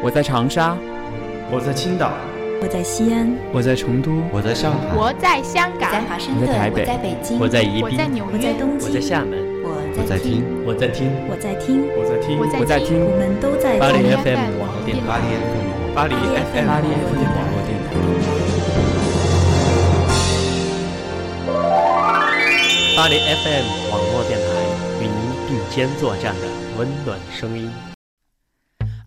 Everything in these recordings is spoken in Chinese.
我在长沙，我在青岛，我在西安，我在成都，我在上海，我在香港，在华盛顿，我在台北，我在北京，我在宜宾，我在纽约，我在东京，我在厦门，我在听，我在听，我在听，我在听，我在听，我们都在巴黎 FM 网络电台，巴黎 FM，巴黎 FM 巴黎 FM 网络电台，巴黎 FM 网络电台与您并肩作战的温暖声音。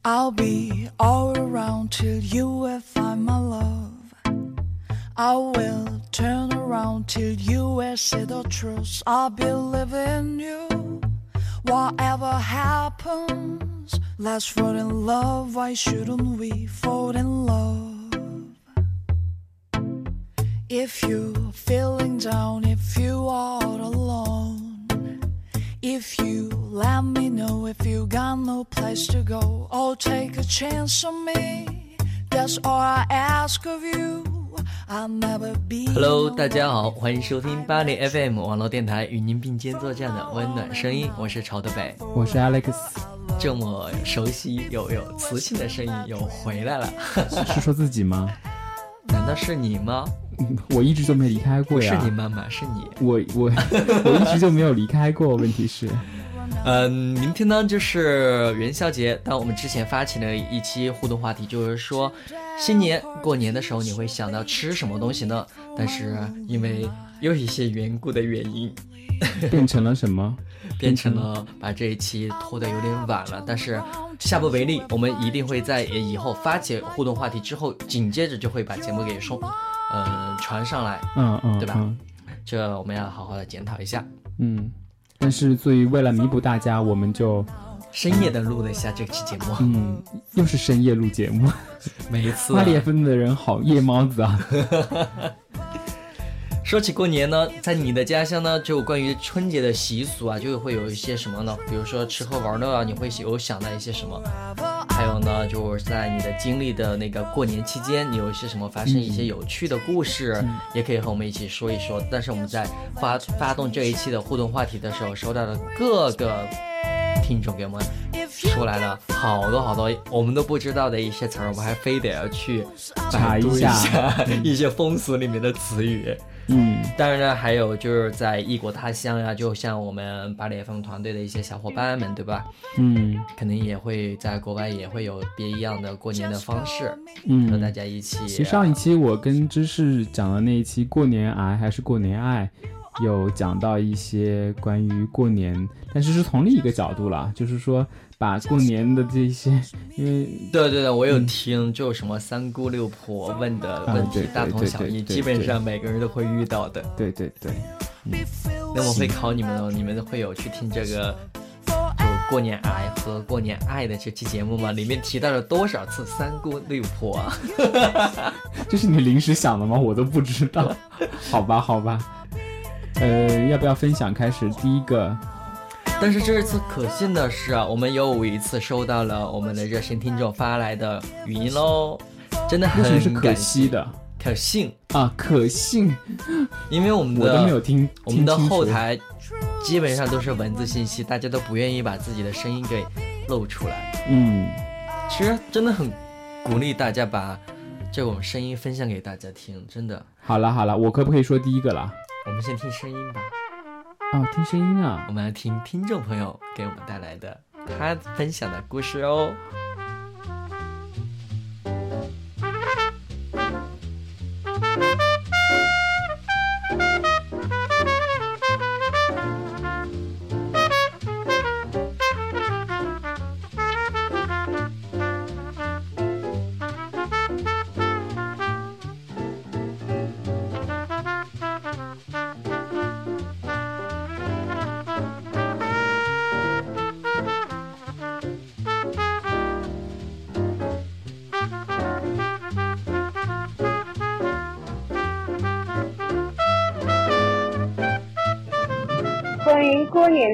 I'll be all around till you will find my love. I will turn around till you will see the truth. I believe in you. Whatever happens, let's fall in love. Why shouldn't we fall in love? If you're feeling down, if you are alone, if you let me know if you got no place to go, or take a chance on me. That's all I ask of you. I'll never be. Hello，大家好，欢迎收听巴黎 FM 网络电台与您并肩作战的温暖声音，我是朝德北。我是 Alex，这么熟悉又有磁性的声音又回来了，是说自己吗？难道是你吗？我一直就没离开过不呀。是你妈妈，是你。我我 我一直就没有离开过，问题是，嗯，明天呢就是元宵节，但我们之前发起了一期互动话题，就是说新年过年的时候你会想到吃什么东西呢？但是因为有一些缘故的原因，变成了什么？变成了把这一期拖得有点晚了，但是下不为例，我们一定会在以后发起互动话题之后，紧接着就会把节目给送，呃，传上来，嗯嗯，对吧嗯这我们要好好的检讨一下。嗯，但是作为为了弥补大家，我们就深夜的录了一下这期节目，嗯，又是深夜录节目。每一次、啊巴黎 FM 的人好夜猫子啊！说起过年呢，在你的家乡呢，就关于春节的习俗啊，就会有一些什么呢？比如说吃喝玩乐啊，你会有想到一些什么？还有呢，就是在你的经历的那个过年期间，你有一些什么发生一些有趣的故事，也可以和我们一起说一说。但是我们在发发动这一期的互动话题的时候，收到了各个听众给我们说来了好多好多我们都不知道的一些词儿，我们还非得要去查一下下 一些风俗里面的词语。嗯，当然呢，还有就是在异国他乡呀，就像我们巴黎 FM 团队的一些小伙伴们，对吧？嗯肯定也会在国外也会有别一样的过年的方式，嗯，和大家一起。其实上一期我跟芝士讲的那一期过年癌还是过年爱，有讲到一些关于过年，但是是从另一个角度了，就是说把过年的这些，因为对对对，我有听，就什么三姑六婆问的问题大同小异，基本上每个人都会遇到的。对对对，那我会考你们哦，你们会有去听这个。就过年癌和过年爱的这期节目吗？里面提到了多少次三姑六婆啊？这是你临时想的吗？我都不知道。好吧，好吧。呃，要不要分享？开始第一个，但是这一次可信的是啊，我们又一次收到了我们的热心听众发来的语音喽，真的为什么是可惜的可信，啊？可信，因为我们我都没有的听。我们的后台基本上都是文字信息，大家都不愿意把自己的声音给露出来。嗯，其实真的很鼓励大家把这种声音分享给大家听，真的。好了好了，我可不可以说第一个了？我们先听声音吧，哦，听声音啊我。们来听听众朋友给我们带来的他分享的故事哦。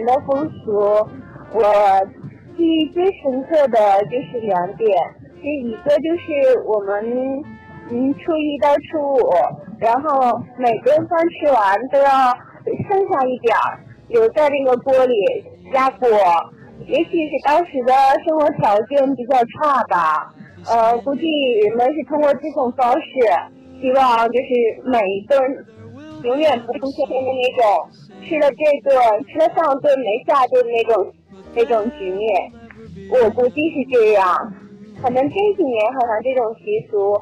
的风俗，我记忆最深刻的就是两点，这一个就是我们嗯初一到初五，然后每顿饭吃完都要剩下一点儿，留在那个锅里压锅，也许是当时的生活条件比较差吧，呃，估计人们是通过这种方式，希望就是每一顿永远不出现的那种吃了这顿吃了上顿没下顿那种那种局面。我估计是这样，可能这几年好像这种习俗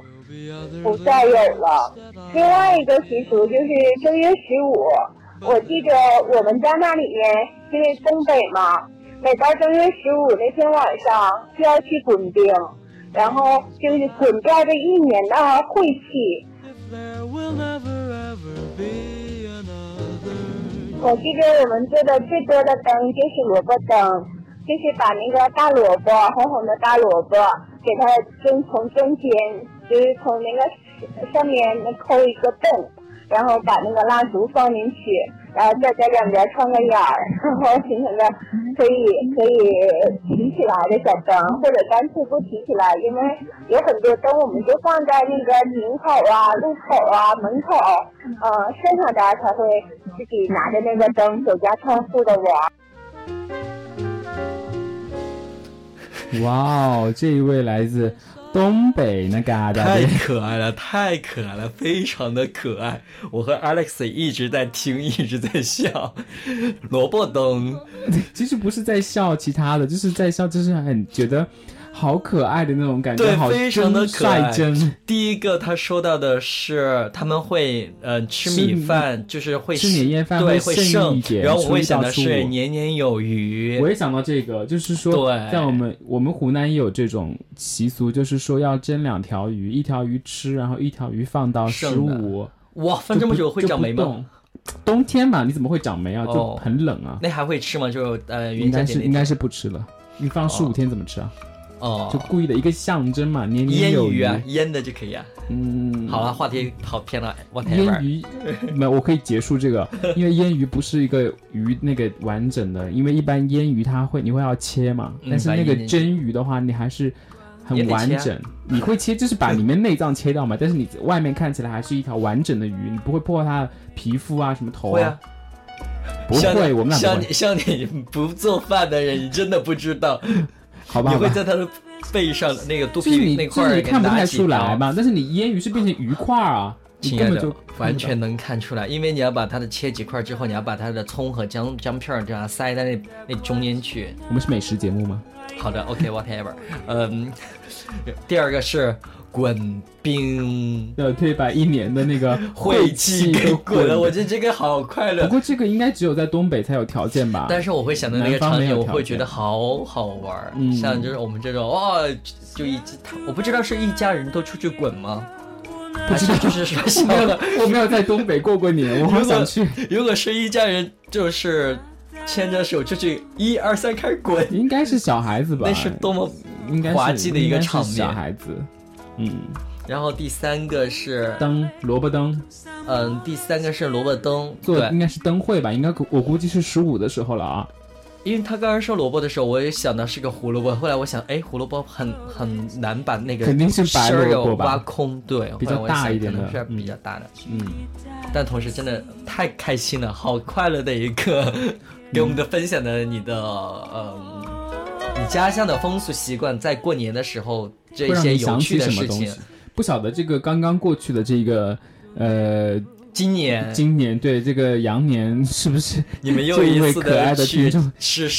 不再有了。另外一个习俗就是正月十五，我记着我们家那里面因为东北嘛，每到正月十五那天晚上就要去滚冰，然后就是滚掉这一年的晦气。我记得我们做的最多的灯就是萝卜灯。就是把那个大萝卜，红红的大萝卜，给它中从中间，就是从那个上面那抠一个洞，然后把那个蜡烛放进去，然后再在两边穿个眼儿，然后形成个可以可以提起来的小灯，或者干脆不提起来，因为有很多灯我们就放在那个井口啊、路口啊、门口，呃，剩下的才会自己拿着那个灯走家串户的玩。哇哦，这一位来自东北那嘎达太，可爱了，太可爱了，非常的可爱。我和 Alex 一直在听，一直在笑。萝卜灯，其实不是在笑其他的，就是在笑，就是很觉得好可爱的那种感觉，对，好非常的可爱真。。第一个他说到的是他们会呃吃米饭，就是会吃年夜饭对会剩剩一点然后我会想的是年年有余我。也想到这个，就是说，对在我们我们湖南也有这种习俗，就是说要蒸两条鱼，一条鱼吃，然后一条鱼放到十五，哇，放这么久会长霉？吗？冬天嘛，你怎么会长霉啊？就哦很冷啊。那还会吃吗？就呃应该是应该是不吃了。你放十五哦天怎么吃啊？哦就，故意的一个象征嘛，年年有余。啊，腌的就可以啊。嗯，好了，话题跑偏了腌。鱼，没有，我可以结束这个，因为腌鱼不是一个鱼那个完整的，因为一般腌鱼它会你会要切嘛，嗯但是那个蒸鱼的话，你还是很完整，你会切就是把里面内脏切掉嘛，但是你外面看起来还是一条完整的鱼，你不会破坏它的皮肤啊什么头会啊，不会，我们俩像你像你不做饭的人，你真的不知道，好吧，你会在他的背上那个肚皮那块儿给拿看不太。出来嘛，但是你腌鱼是变成鱼块儿啊，你亲爱就，完全能看出来，因为你要把它的切几块之后，你要把它的葱和姜姜片儿这样塞在那那中间去。我们是美食节目吗？好的，OK，whatever。嗯，第二个是滚冰，要可以把一年的那个 晦气气给滚了，我觉得这个好快乐不。过这个应该只有在东北才有条件吧？但是我会想到那个场景，我会觉得好好玩像就是我们这种哇，就一我不知道是一家人都出去滚吗？不知道就是说 我没有，，我没有在东北过过年，我好想去。如果是一家人，就是牵着手出去，一二三开始滚，应该是小孩子吧？那是多么应该滑稽的一个场面。小孩子，嗯，然后第三个是，灯萝卜灯。嗯，第三个是萝卜灯，对。做应，该是灯会吧？应该我估计是十五的时候了啊。因为他刚刚说萝卜的时候，我也想到是个胡萝卜，后来我想，哎，胡萝卜很很难把那个肯定是白萝卜挖空，对，比较大一点的是比较大的，嗯，但同时真的太开心了，好快乐的一个给我们的分享的你的嗯，你家乡的风俗习惯，在过年的时候这些有趣的事情？不晓得这个刚刚过去的这个呃，今年今年对这个羊年是不是 你们又一一次位可爱的去听众吃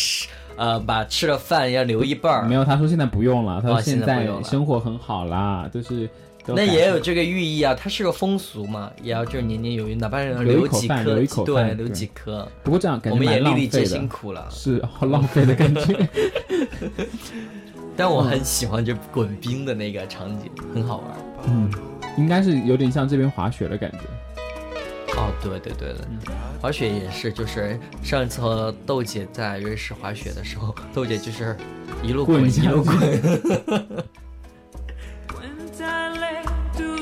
呃，把吃了饭要留一半儿没。有？他说现在不用了，他说哦现在生活很好啦，就是都那也有这个寓意啊，它是个风俗嘛，也要就是年年有余，哪怕留几颗留一口，对，留几颗，不过这样感觉我们也蛮浪粒粒皆，辛苦了。是好浪费的感觉。但我很喜欢这滚冰的那个场景，很好玩。嗯，应该是有点像这边滑雪的感觉。哦，对对对对，滑雪也是，就是上一次和豆姐在瑞士滑雪的时候，豆姐就是一路滚滚一路滚。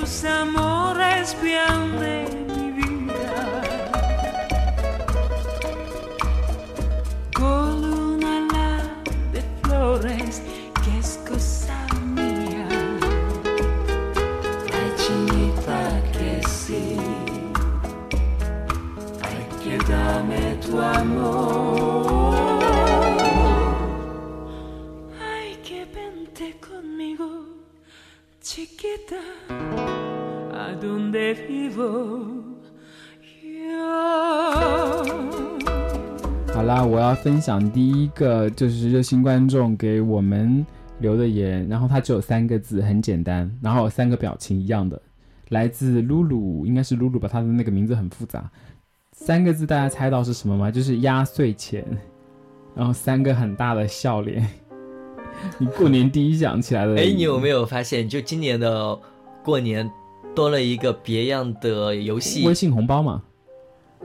Tus amores bien de mi vida. Con una ala de flores que es cosa mía. Ay, chinita que sí. Ay, que dame tu amor. chiquita, a donde vivo yo. 好啦，我要分享第一个就是热心观众给我们留的言，然后它只有三个字，很简单，然后有三个表情一样的，来自露露，应该是露露吧，她的那个名字很复杂，三个字大家猜到是什么吗？就是压岁钱，然后三个很大的笑脸。你过年第一想起来的，哎，你有没有发现，就今年的过年多了一个别样的游戏微？信红包嘛？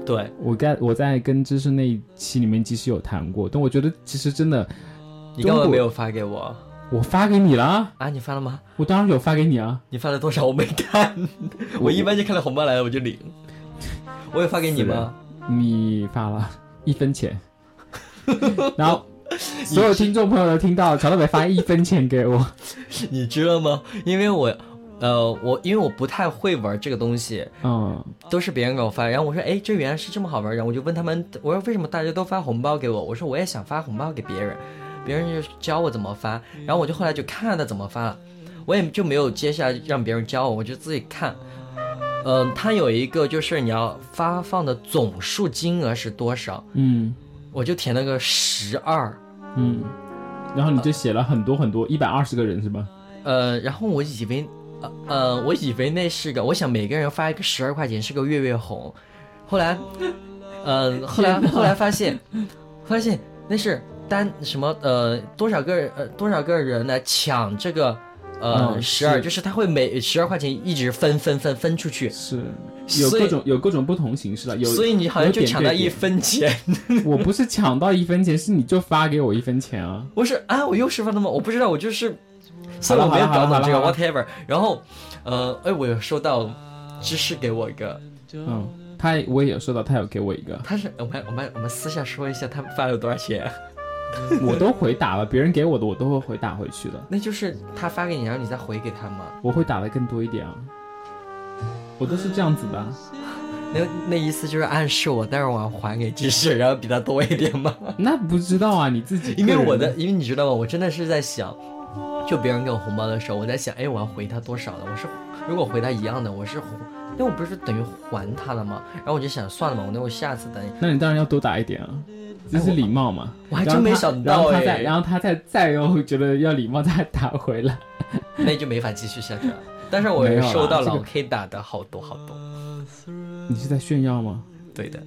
对，我在我在跟知识那一期里面其实有谈过，但我觉得其实真的，你根本没有发给我我发给你了，啊？你发了吗？我当然有发给你啊。你发了多少？我没看，我一般就看到红包来了我就领。我有发给你吗？你发了一分钱，然后所有听众朋友都听到，乔大北发一分钱给我，你知道吗？因为我，呃，我因为我不太会玩这个东西，嗯，都是别人给我发，然后我说，哎，这原来是这么好玩，然后我就问他们，我说为什么大家都发红包给我？我说我也想发红包给别人，别人就教我怎么发，然后我就后来就看他怎么发了，我也就没有接下来让别人教我，我就自己看。嗯、它有一个就是你要发放的总数金额是多少，嗯我就填了个十二，嗯，然后你就写了很多很多，一百二十个人是吧？呃，然后我以为，呃呃，我以为那是个，我想每个人发一个十二块钱是个月月红，后来，呃，后来后来发现，发现那是单什么呃多少个呃多少个人来抢这个呃嗯十二、是就是他会每十二块钱一直分分分分出去，是有各种有各种不同形式的，有所以你好像就抢到一分钱。我不是抢到一分钱，是你就发给我一分钱啊。我是啊，我又是发的吗？我不知道，我就是，所以好了我没有搞懂这个 whatever。然后，呃，哎，我有收到芝士给我一个，嗯，他我也有收到，他有给我一个，他是我们我们我们私下说一下他发了多少钱，我都回打了，别人给我的我都会回打回去的，那就是他发给你，然后你再回给他吗？我会打的更多一点啊。我都是这样子的啊，那那意思就是暗示我待会儿我要还给芝士，然后比他多一点吗？那不知道啊，你自己因为我的，因为你知道吗？我真的是在想，就别人给我红包的时候，我在想，哎，我要回他多少呢？我是如果回他一样的，我是，那我不是等于还他了吗？然后我就想，算了吧，我那我下次等那你当然要多打一点啊，这是礼貌嘛。我还真没想到然后他哎再，然后他再再又觉得要礼貌再打回来。那就没法继续下去了。但是我没有啦收到老 K 打的好多好多，你是在炫耀吗？对的。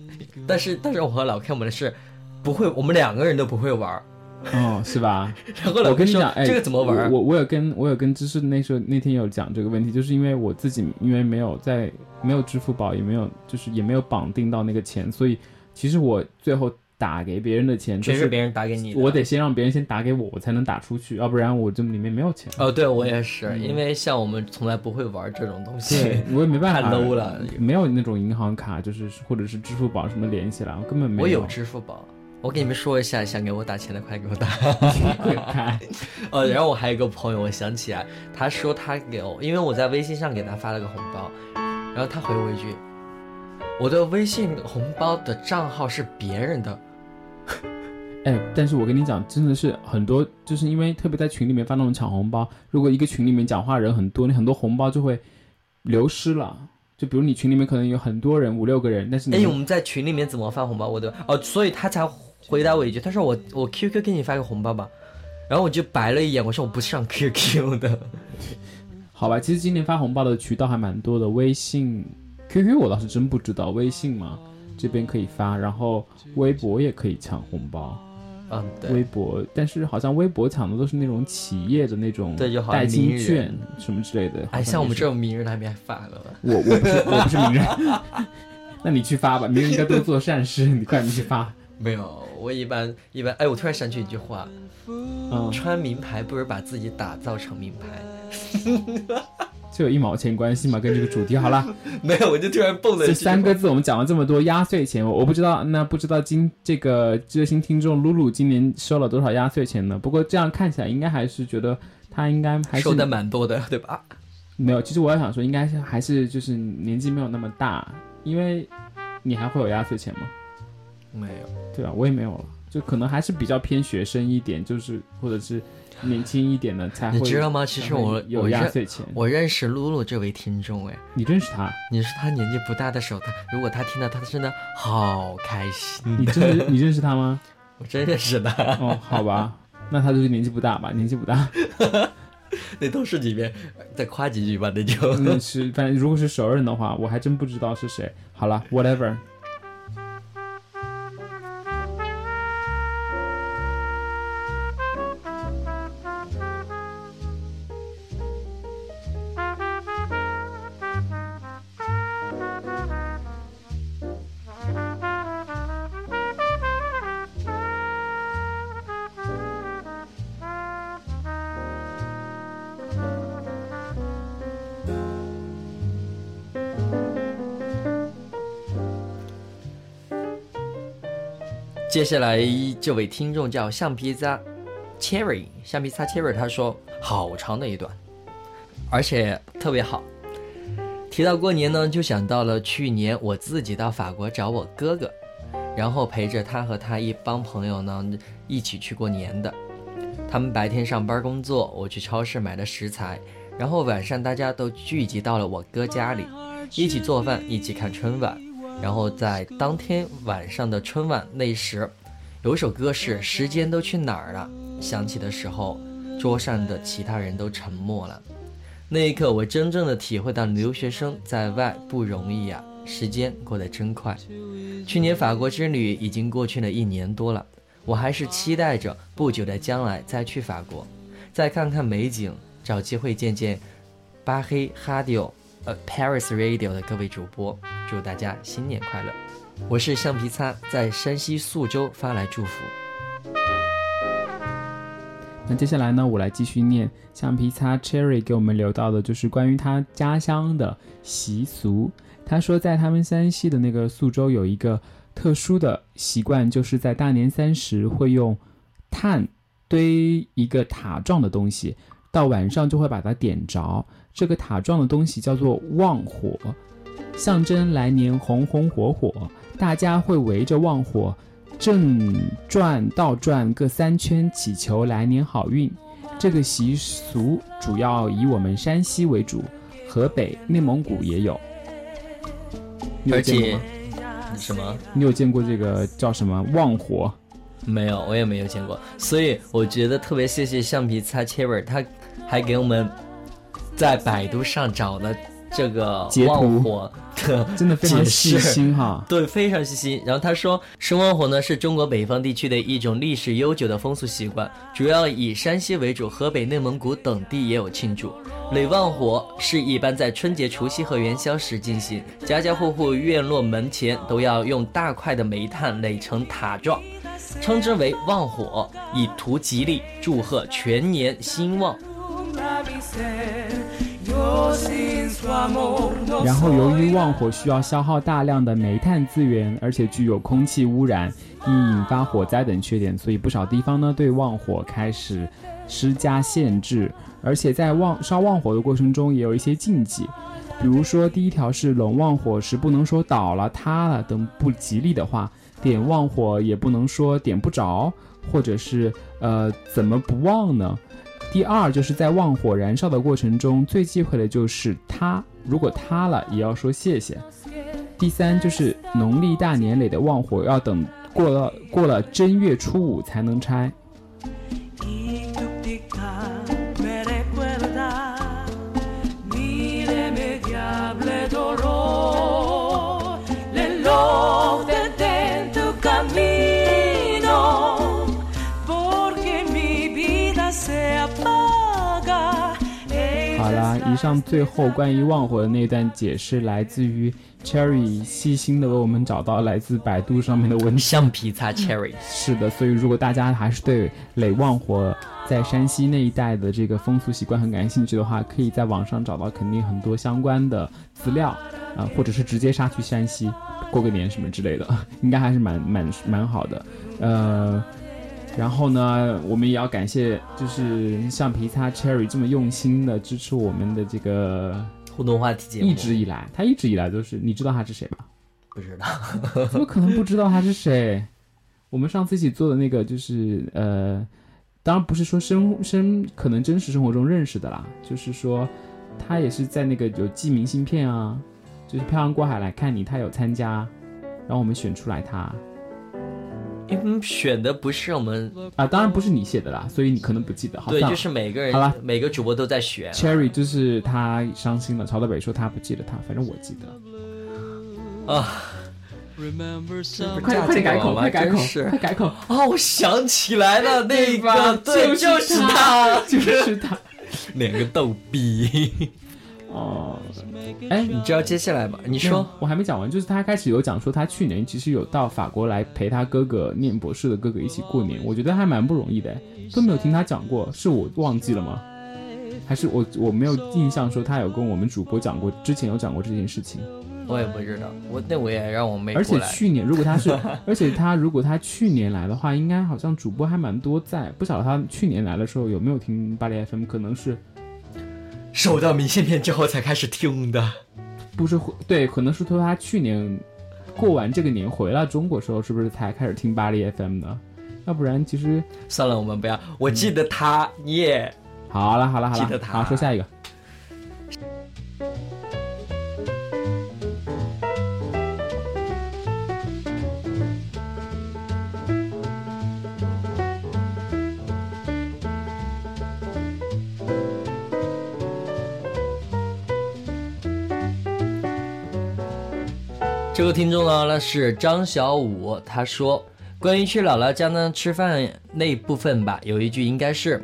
但是但是我和老 K 我们是不会，我们两个人都不会玩儿。哦，是吧？然后我跟你讲，哎，这个怎么玩？我我我有跟我有跟知识那时候那天有讲这个问题，就是因为我自己因为没有在没有支付宝，也没有就是也没有绑定到那个钱，所以其实我最后打给别人的钱，全是别人打给你的。我得先让别人先打给我，我才能打出去，要不然我这里面没有钱。哦，对我也是，因为像我们从来不会玩这种东西我也没办法太 low 了没有那种银行卡，就是或者是支付宝什么连起来，我根本没我有有支付宝，我给你们说一下，想给我打钱的快给我打。呃，然后我还有一个朋友，我想起来，他说他给我，因为我在微信上给他发了个红包，然后他回我一句，我的微信红包的账号是别人的。哎，但是我跟你讲，真的是很多，就是因为特别在群里面发那种抢红包，如果一个群里面讲话人很多，你很多红包就会流失了。就比如你群里面可能有很多人，五六个人，但是你哎，我们在群里面怎么发红包？我的哦，所以他才回答我一句，他说我我 QQ 给你发个红包吧，然后我就白了一眼，我说我不上 QQ 的。好吧，其实今年发红包的渠道还蛮多的，微信、QQ 我倒是真不知道，微信嘛这边可以发，然后微博也可以抢红包。嗯，微，博，但是好像微博抢的都是那种企业的那种代金券什么之类的。好哎，像我们这种名人还没发了吧？我我不是我不是名人，那你去发吧，名人应该多做善事，你快点去发。没有，我一般一般，哎，我突然想起一句话，嗯，穿名牌不如把自己打造成名牌。这有一毛钱关系吗？跟这个主题好了，没有，我就突然蹦了这一句三个字我们讲了这么多压岁钱，我我不知道，那不知道今这个热心听众露露今年收了多少压岁钱呢？不过这样看起来应该还是觉得他应该还是收的蛮多的，对吧？没有。其实我要想说，应该是还是就是年纪没有那么大，因为你还会有压岁钱吗？没有，对吧，我也没有了。就可能还是比较偏学生一点，就是或者是年轻一点的才会。你知道吗？其实我有压岁钱，我认识露露这位听众，哎，你认识他？你是他年纪不大的时候，他如果他听到，他真的好开心。你真的 你认识他吗？我真认识他，哦，好吧，那他就是年纪不大吧？年纪不大，那都是里面再夸几句吧，那就。那是反正如果是熟人的话，我还真不知道是谁。好了，whatever。接下来这位听众叫橡皮擦 Cherry，橡皮擦 Cherry，他说好长的一段，而且特别好。提到过年呢，就想到了去年我自己到法国找我哥哥，然后陪着他和他一帮朋友呢一起去过年的。他们白天上班工作，我去超市买了食材，然后晚上大家都聚集到了我哥家里，一起做饭，一起看春晚。然后在当天晚上的春晚那时，有一首歌是《时间都去哪儿了》，响起的时候，桌上的其他人都沉默了。那一刻，我真正的体会到留学生在外不容易呀、时间过得真快。去年法国之旅已经过去了一年多了，我还是期待着不久的将来再去法国，再看看美景，找机会见见巴黑哈迪欧。呃，Paris Radio 的各位主播，祝大家新年快乐！我是橡皮擦，在山西宿州发来祝福。那接下来呢，我来继续念橡皮擦 Cherry 给我们留到的，就是关于他家乡的习俗。他说，在他们山西的那个宿州有一个特殊的习惯，就是在大年三十会用炭堆一个塔状的东西，到晚上就会把它点着。这个塔状的东西叫做旺火，象征来年红红火火。大家会围着旺火正转、倒转各三圈，祈求来年好运。这个习俗主要以我们山西为主，河北、内蒙古也有。你有而且见过吗？什么？你有见过这个叫什么旺火？没有，我也没有见过。所以我觉得特别谢谢橡皮擦 Cherry，他还给我们在百度上找了这个旺火的真的非常解细释心哈。对，非常细心。然后他说，生旺火呢是中国北方地区的一种历史悠久的风俗习惯，主要以山西为主，河北、内蒙古等地也有庆祝。垒旺火是一般在春节、除夕和元宵时进行，家家户户院落门前都要用大块的煤炭垒成塔状，称之为旺火，以图吉利，祝贺全年兴旺。然后，由于旺火需要消耗大量的煤炭资源，而且具有空气污染，易引发火灾等缺点，所以不少地方呢对旺火开始施加限制。而且在旺烧旺火的过程中，也有一些禁忌，比如说第一条是冷旺火时不能说倒了、塌了等不吉利的话，点旺火也不能说点不着，或者是呃怎么不旺呢？第二就是在旺火燃烧的过程中，最忌讳的就是塌，如果塌了也要说谢谢。第三就是农历大年里的旺火要等过了过了正月初五才能拆。上最后关于旺火的那段解释来自于 Cherry 细心的为我们找到来自百度上面的文章。橡皮擦 Cherry，是的，所以如果大家还是对垒旺火在山西那一带的这个风俗习惯很感兴趣的话，可以在网上找到肯定很多相关的资料啊、或者是直接杀去山西过个年什么之类的，应该还是蛮蛮蛮好的。呃，然后呢，我们也要感谢就是橡皮擦 Cherry 这么用心的支持我们的这个，互动话题节目，一直以来，他一直以来都是，你知道他是谁吧？不知道。怎么可能不知道他是谁？我们上次一起做的那个就是呃，当然不是说生生可能真实生活中认识的啦，就是说他也是在那个有寄明信片啊，就是漂洋过海来看你，他有参加，然后我们选出来他嗯，选的不是我们，啊，当然不是你写的啦，所以你可能不记得。好对，就是每个人好了每个主播都在选。Cherry 就是他伤心了，曹德北说他不记得他，反正我记得。啊，快快点改口，快改口，真是快改口。哦，我想起来了，那个对，就就是他他，就是他。两个逗逼。哦，哎，你知道接下来吗？你你说，我还没讲完，就是他开始有讲说他去年其实有到法国来陪他哥哥念博士的哥哥一起过年，我觉得还蛮不容易的，都没有听他讲过，是我忘记了吗？还是我我没有印象说他有跟我们主播讲过，之前有讲过这件事情。我也不知道，我那我也让我妹而且。去年如果他是，而且他如果他去年来的话，应该好像主播还蛮多在，不晓得他去年来的时候有没有听巴黎 FM，可能是收到明信片之后才开始听的。不是回对，可能是从他去年过完这个年回来中国时候，是不是才开始听巴黎 FM 的？要不然其实算了，我们不要。我记得他耶。好了好了好了，记得他好说下一个。这个听众呢，那是张小五，他说关于去姥姥家呢吃饭那部分吧，有一句应该是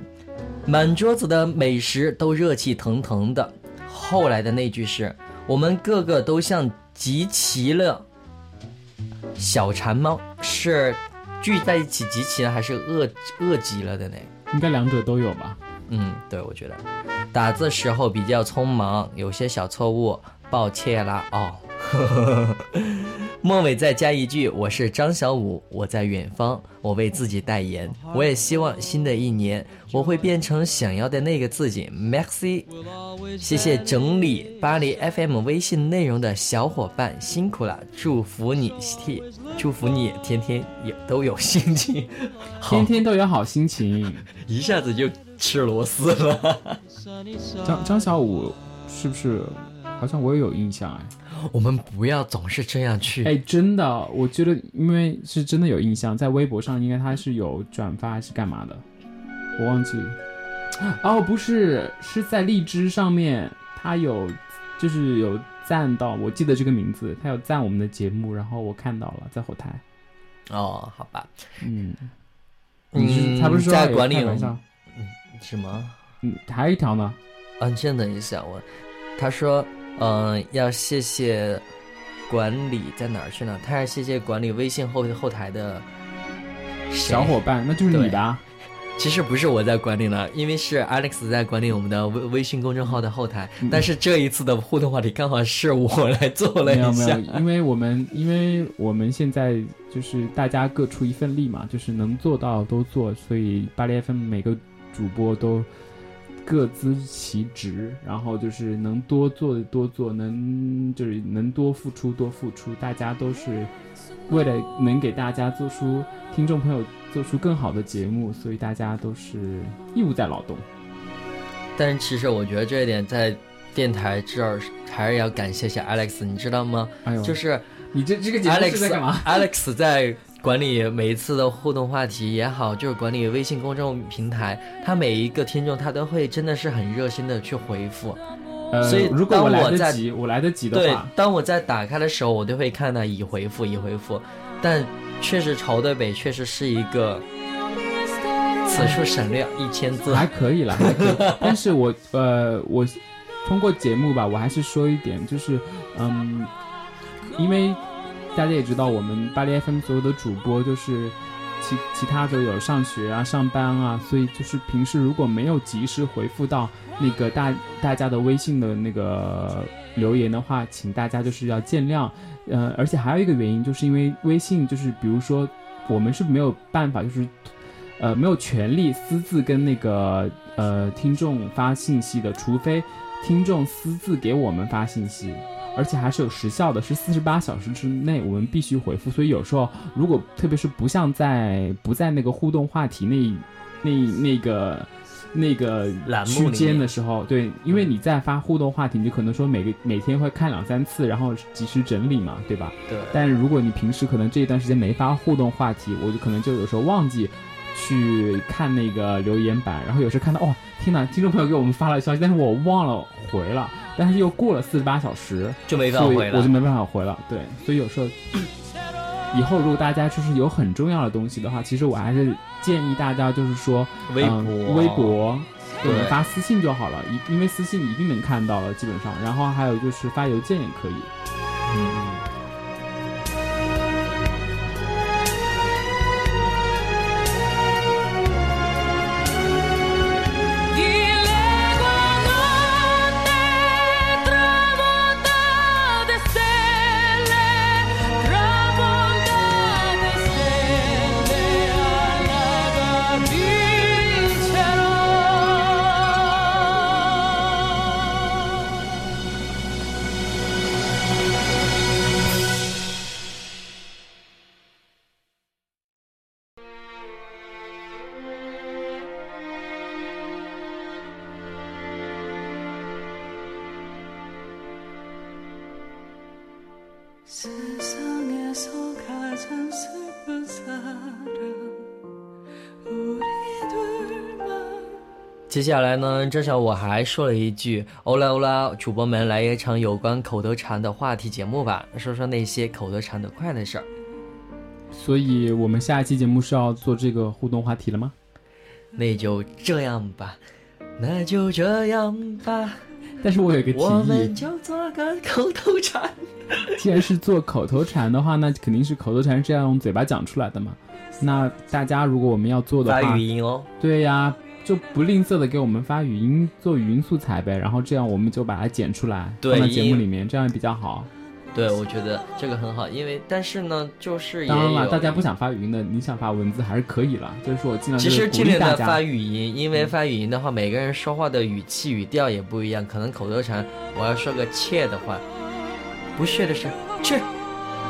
满桌子的美食都热气腾腾的，后来的那句是我们个个都像集齐了小馋猫，是聚在一起集齐了，还是饿饿极了的呢？应该两者都有吧？嗯，对，我觉得打字时候比较匆忙，有些小错误，抱歉啦哦。末尾再加一句：“我是张小五，我在远方，我为自己代言。我也希望新的一年我会变成想要的那个自己。”Maxi，谢谢整理巴黎 FM 微信内容的小伙伴辛苦了，祝福你天，祝福你天天也都有心情，天，天都有好心情。一下子就吃螺丝了。张张小五是不是？好像我也有印象哎。我们不要总是这样去。哎，真的，我觉得因为是真的有印象，在微博上应该他是有转发还是干嘛的，我忘记。哦，不是，是在荔枝上面，他有就是有赞到，我记得这个名字，他有赞我们的节目，然后我看到了在后台。哦，好吧，嗯，你是嗯他不是说在管理开玩笑？什么？嗯，还有一条呢。啊，先等一下，我他说，嗯、要谢谢管理在哪儿去呢？他要谢谢管理微信后后台的小伙伴，那就是你吧？其实不是我在管理了，因为是 Alex 在管理我们的微微信公众号的后台，嗯但是这一次的互动话题刚好是我来做了没有没有一下，，因为我们因为我们现在就是大家各出一份力嘛，就是能做到都做，所以巴黎 FM 每个主播都各司其职，然后就是能多做的多做，能就是能多付出多付出，大家都是为了能给大家做出听众朋友做出更好的节目，所以大家都是义务在劳动。但是其实我觉得这一点在电台这儿还是要感谢一下 Alex，你知道吗？哎呦，就是你这这个节目是在干嘛？Alex 在管理每一次的互动话题也好，就是管理微信公众平台，他每一个听众他都会真的是很热心的去回复。呃，所以如果我来得及，我来得及的对话，，当我在打开的时候，我都会看到已回复，已回复。但确实朝对北确实是一个，此处省略一千字。还可以了，还可以。但是我呃，我通过节目吧，我还是说一点，就是嗯，因为大家也知道，我们巴黎 FM 所有的主播就是其其他的有上学啊、上班啊，所以就是平时如果没有及时回复到那个大大家的微信的那个留言的话，请大家就是要见谅。呃，而且还有一个原因，就是因为微信就是比如说我们是没有办法就是。呃，没有权利私自跟那个呃听众发信息的，除非听众私自给我们发信息。而且还是有时效的，是四十八小时之内我们必须回复。所以有时候如果特别是不像在不在那个互动话题那那那个。那个栏目区间的时候，对，因为你在发互动话题，你就可能说每个每天会看两三次，然后及时整理嘛，对吧？对，但是如果你平时可能这一段时间没发互动话题，我就可能就有时候忘记去看那个留言板，然后有时候看到哦，天哪，听众朋友给我们发了消息，但是我忘了回了，但是又过了四十八小时，就没办法回了我就。没办法回了。对，所以有时候 以后如果大家就是有很重要的东西的话，其实我还是建议大家就是说微博嗯微博。给我们对发私信就好了，因因为私信一定能看到了，基本上。然后还有就是发邮件也可以。接下来呢，至少我还说了一句“欧啦欧啦”，主播们来一场有关口头禅的话题节目吧，说说那些口头禅的快乐事儿。所以我们下一期节目是要做这个互动话题了吗？那就这样吧，那就这样吧，但是我有一个提议我们，就做个口头禅。既然是做口头禅的话，那肯定是口头禅是要用嘴巴讲出来的嘛。那大家如果我们要做的发语，音哦，对呀，就不吝啬的给我们发语音，做语音素材呗，然后这样我们就把它剪出来放在节目里面，这样也比较好。对，我觉得这个很好，因为但是呢，就是也当然了，大家不想发语音的，你想发文字还是可以了，就是说我尽量其实尽量的发。语音，因为发语音的话，每个人说话的语气语调也不一样，可能口头禅，我要说个切的话，不屑的是切，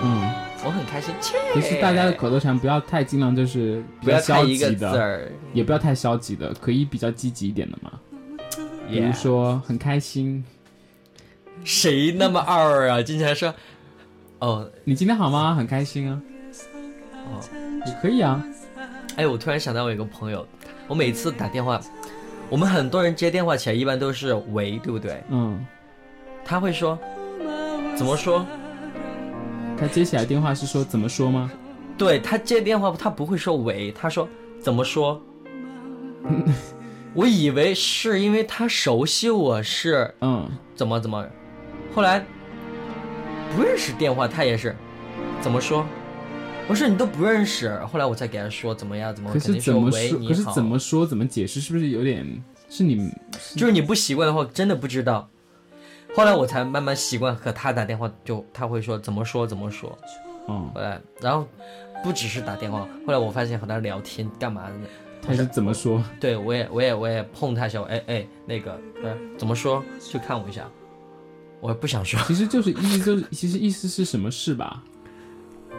嗯，我很开心，切。可是大家的口头禅不要太尽量就是不要较消极的，儿，也不要太消极的，可以比较积极一点的嘛。比如说很开心，谁那么二啊？经常说，哦你今天好吗？很开心啊，哦，也可以啊。哎，我突然想到我有个朋友，我每次打电话，我们很多人接电话起来一般都是喂，对不对？嗯，他会说，怎么说？他接起来电话是说怎么说吗？对他接电话，他不会说喂，他说怎么说？我以为是因为他熟悉我是嗯，怎么怎么，后来不认识电话，他也是怎么说？我说你都不认识，后来我才给他说怎么样怎么，可定说怎么说？喂你好。可是怎么说怎么解释？是不是有点是你就是你不习惯的话，真的不知道。后来我才慢慢习惯和他打电话，就他会说怎么说怎么说。嗯，后来，然后不只是打电话，后来我发现和他聊天干嘛的，他是怎么说？对我也我也我也碰他一下，哎哎那个呃怎么说？去看我一下，我不想说。其实就是意思就是其实意思是什么事吧？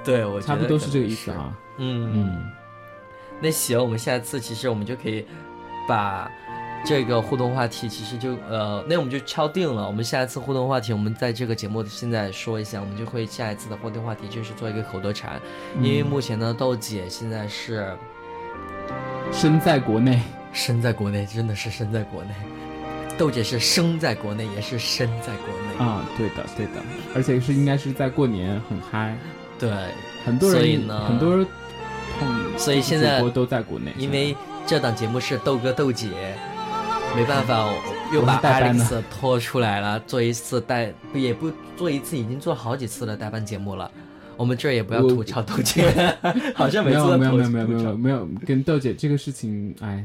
对我差不多是这个意。思啊。嗯，嗯，那行，我们下次其实我们就可以把这个互动话题，其实就呃，那我们就敲定了。我们下一次互动话题，我们在这个节目现在说一下，我们就会下一次的互动话题就是做一个口头禅，因为目前呢，豆姐现在是身在国内，身在国内，真的是身在国内。豆姐是生在国内，也是身在国内。啊，对的对的，而且是应该是在过年很嗨，对，很多人所以呢很多人碰，所以现在都在国内，因为这档节目是豆哥豆姐，没办法，我又把 Alex 拖出来了，做一次代，不也不做一次，已经做好几次的代班节目了。我们这儿也不要吐槽豆姐，好像每没次都吐有没有没有没有没有没有跟豆姐这个事情，哎，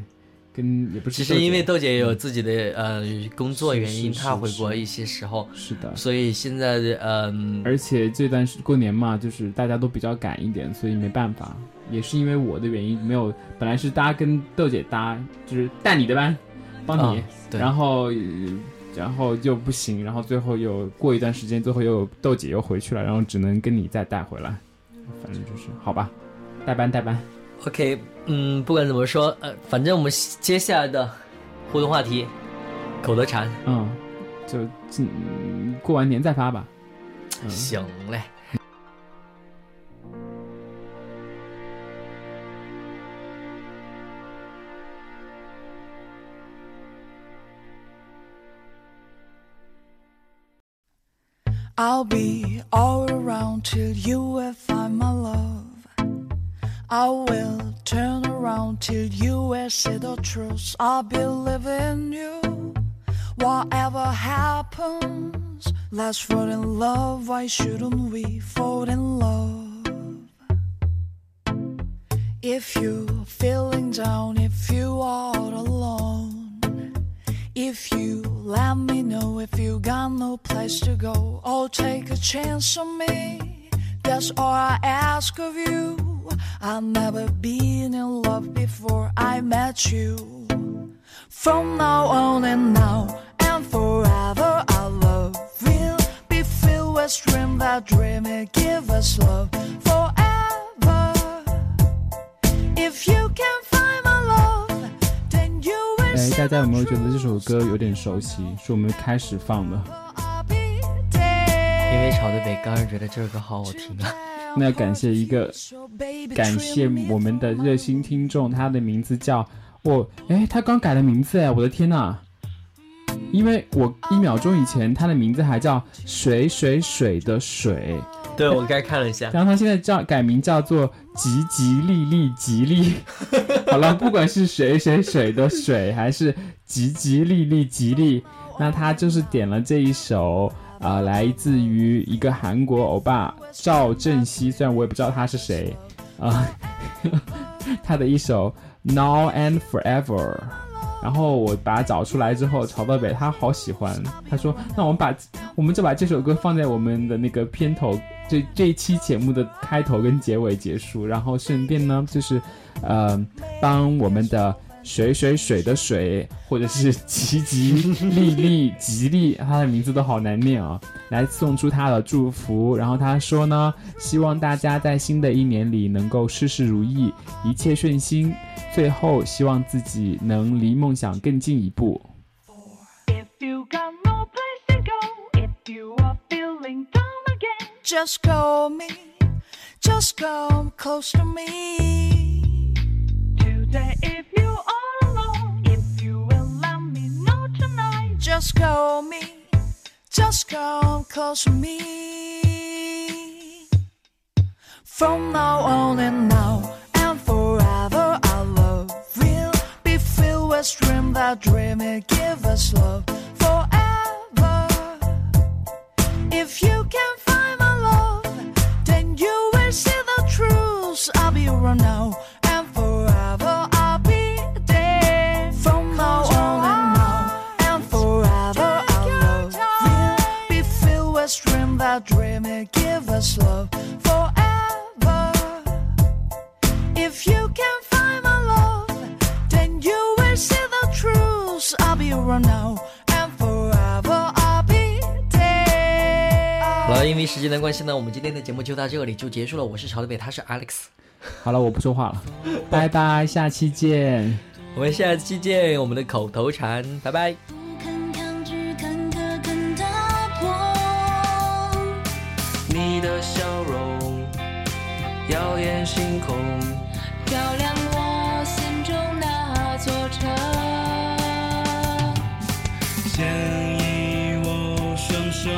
跟也不是其。实因为豆姐也有自己的呃工作原因，是是她回国一些时候，是的，所以现在的嗯，而且这段时过年嘛，就是大家都比较赶一点，所以没办法，也是因为我的原因，没有本来是搭跟豆姐搭，就是带你的班，帮你，啊对然后呃然后又不行，然后最后又过一段时间，最后又豆姐又回去了，然后只能跟你再带回来，反正就是好吧，代班代班。OK，嗯，不管怎么说，呃，反正我们接下来的互动话题，口头禅，嗯，就嗯过完年再发吧。嗯行嘞。I'll be all around till you will find my love. I will turn around till you will see the truth. I believe in you. Whatever happens, let's fall in love. Why shouldn't we fall in love? If you're feeling down, if you are alone, if you let me know if you got no place to go, or take a chance on me. That's all I ask of you. I've never been in love before I met you. From now on and now and forever, our love will be filled with dream that dream it give us love forever. If you can 哎，大家有没有觉得这首歌有点熟悉？是我们开始放的。因为.潮对北刚是觉得这首歌好好听啊。那要感谢一个感谢我们的热心听众，他的名字叫我，哎，他刚改了名字哎，我的天呐！因为我一秒钟以前他的名字还叫水水水的水，对，我刚看了一下，然后他现在叫改名叫做吉吉利利吉利。好了，不管是谁谁谁的谁，还是吉吉利利吉利，那他就是点了这一首。啊、来自于一个韩国欧巴赵正熙，虽然我也不知道他是谁，啊、他的一首《Now and Forever》，然后我把它找出来之后，曹德北他好喜欢，他说：“那我们把我们就把这首歌放在我们的那个片头，这这一期节目的开头跟结尾结束，然后顺便呢，就是呃，帮我们的水水水的水，或者是吉吉利利吉利，他的名字都好难念啊、来送出他的祝福。然后他说呢，希望大家在新的一年里能够事事如意，一切顺心。最后，希望自己能离梦想更进一步。If you got no place to go, if you are feeling down again, Just call me, just come close to me. today if you Just call me, just come close to me. From now on and now and forever, our love will be filled with dream that dream it give us love forever. If you can find my love, then you will see the truth. I'll be around now give us love forever. If you can find my love, then you will see the truth. I'll be around now and forever. I'll be there. 好了，因为时间的关系呢，我们今天的节目就到这里就结束了。我是朝德北，他是 Alex，好了，我不说话了，拜拜，下期见。我们下期见。我们的口头禅，拜拜。耀眼星空，照亮我心中。那座城。牵引我双手，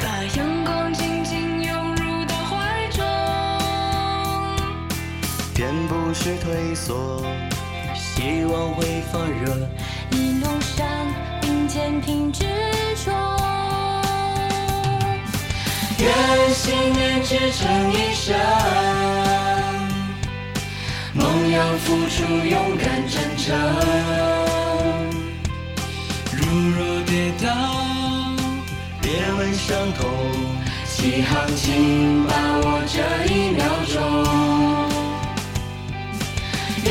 把阳光紧紧拥入到怀中。便不是退缩，希望会发热。一路上并肩挺执愿信念支撑一生，梦要付出勇敢真诚。如若跌倒，别问伤痛，起航请把握这一秒钟。愿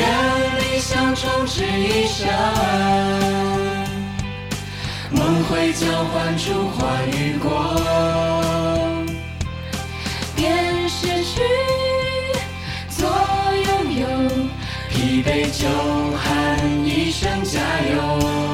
理想充斥一生，梦会交换出花与果。失去，做拥有。疲惫就喊一声加油。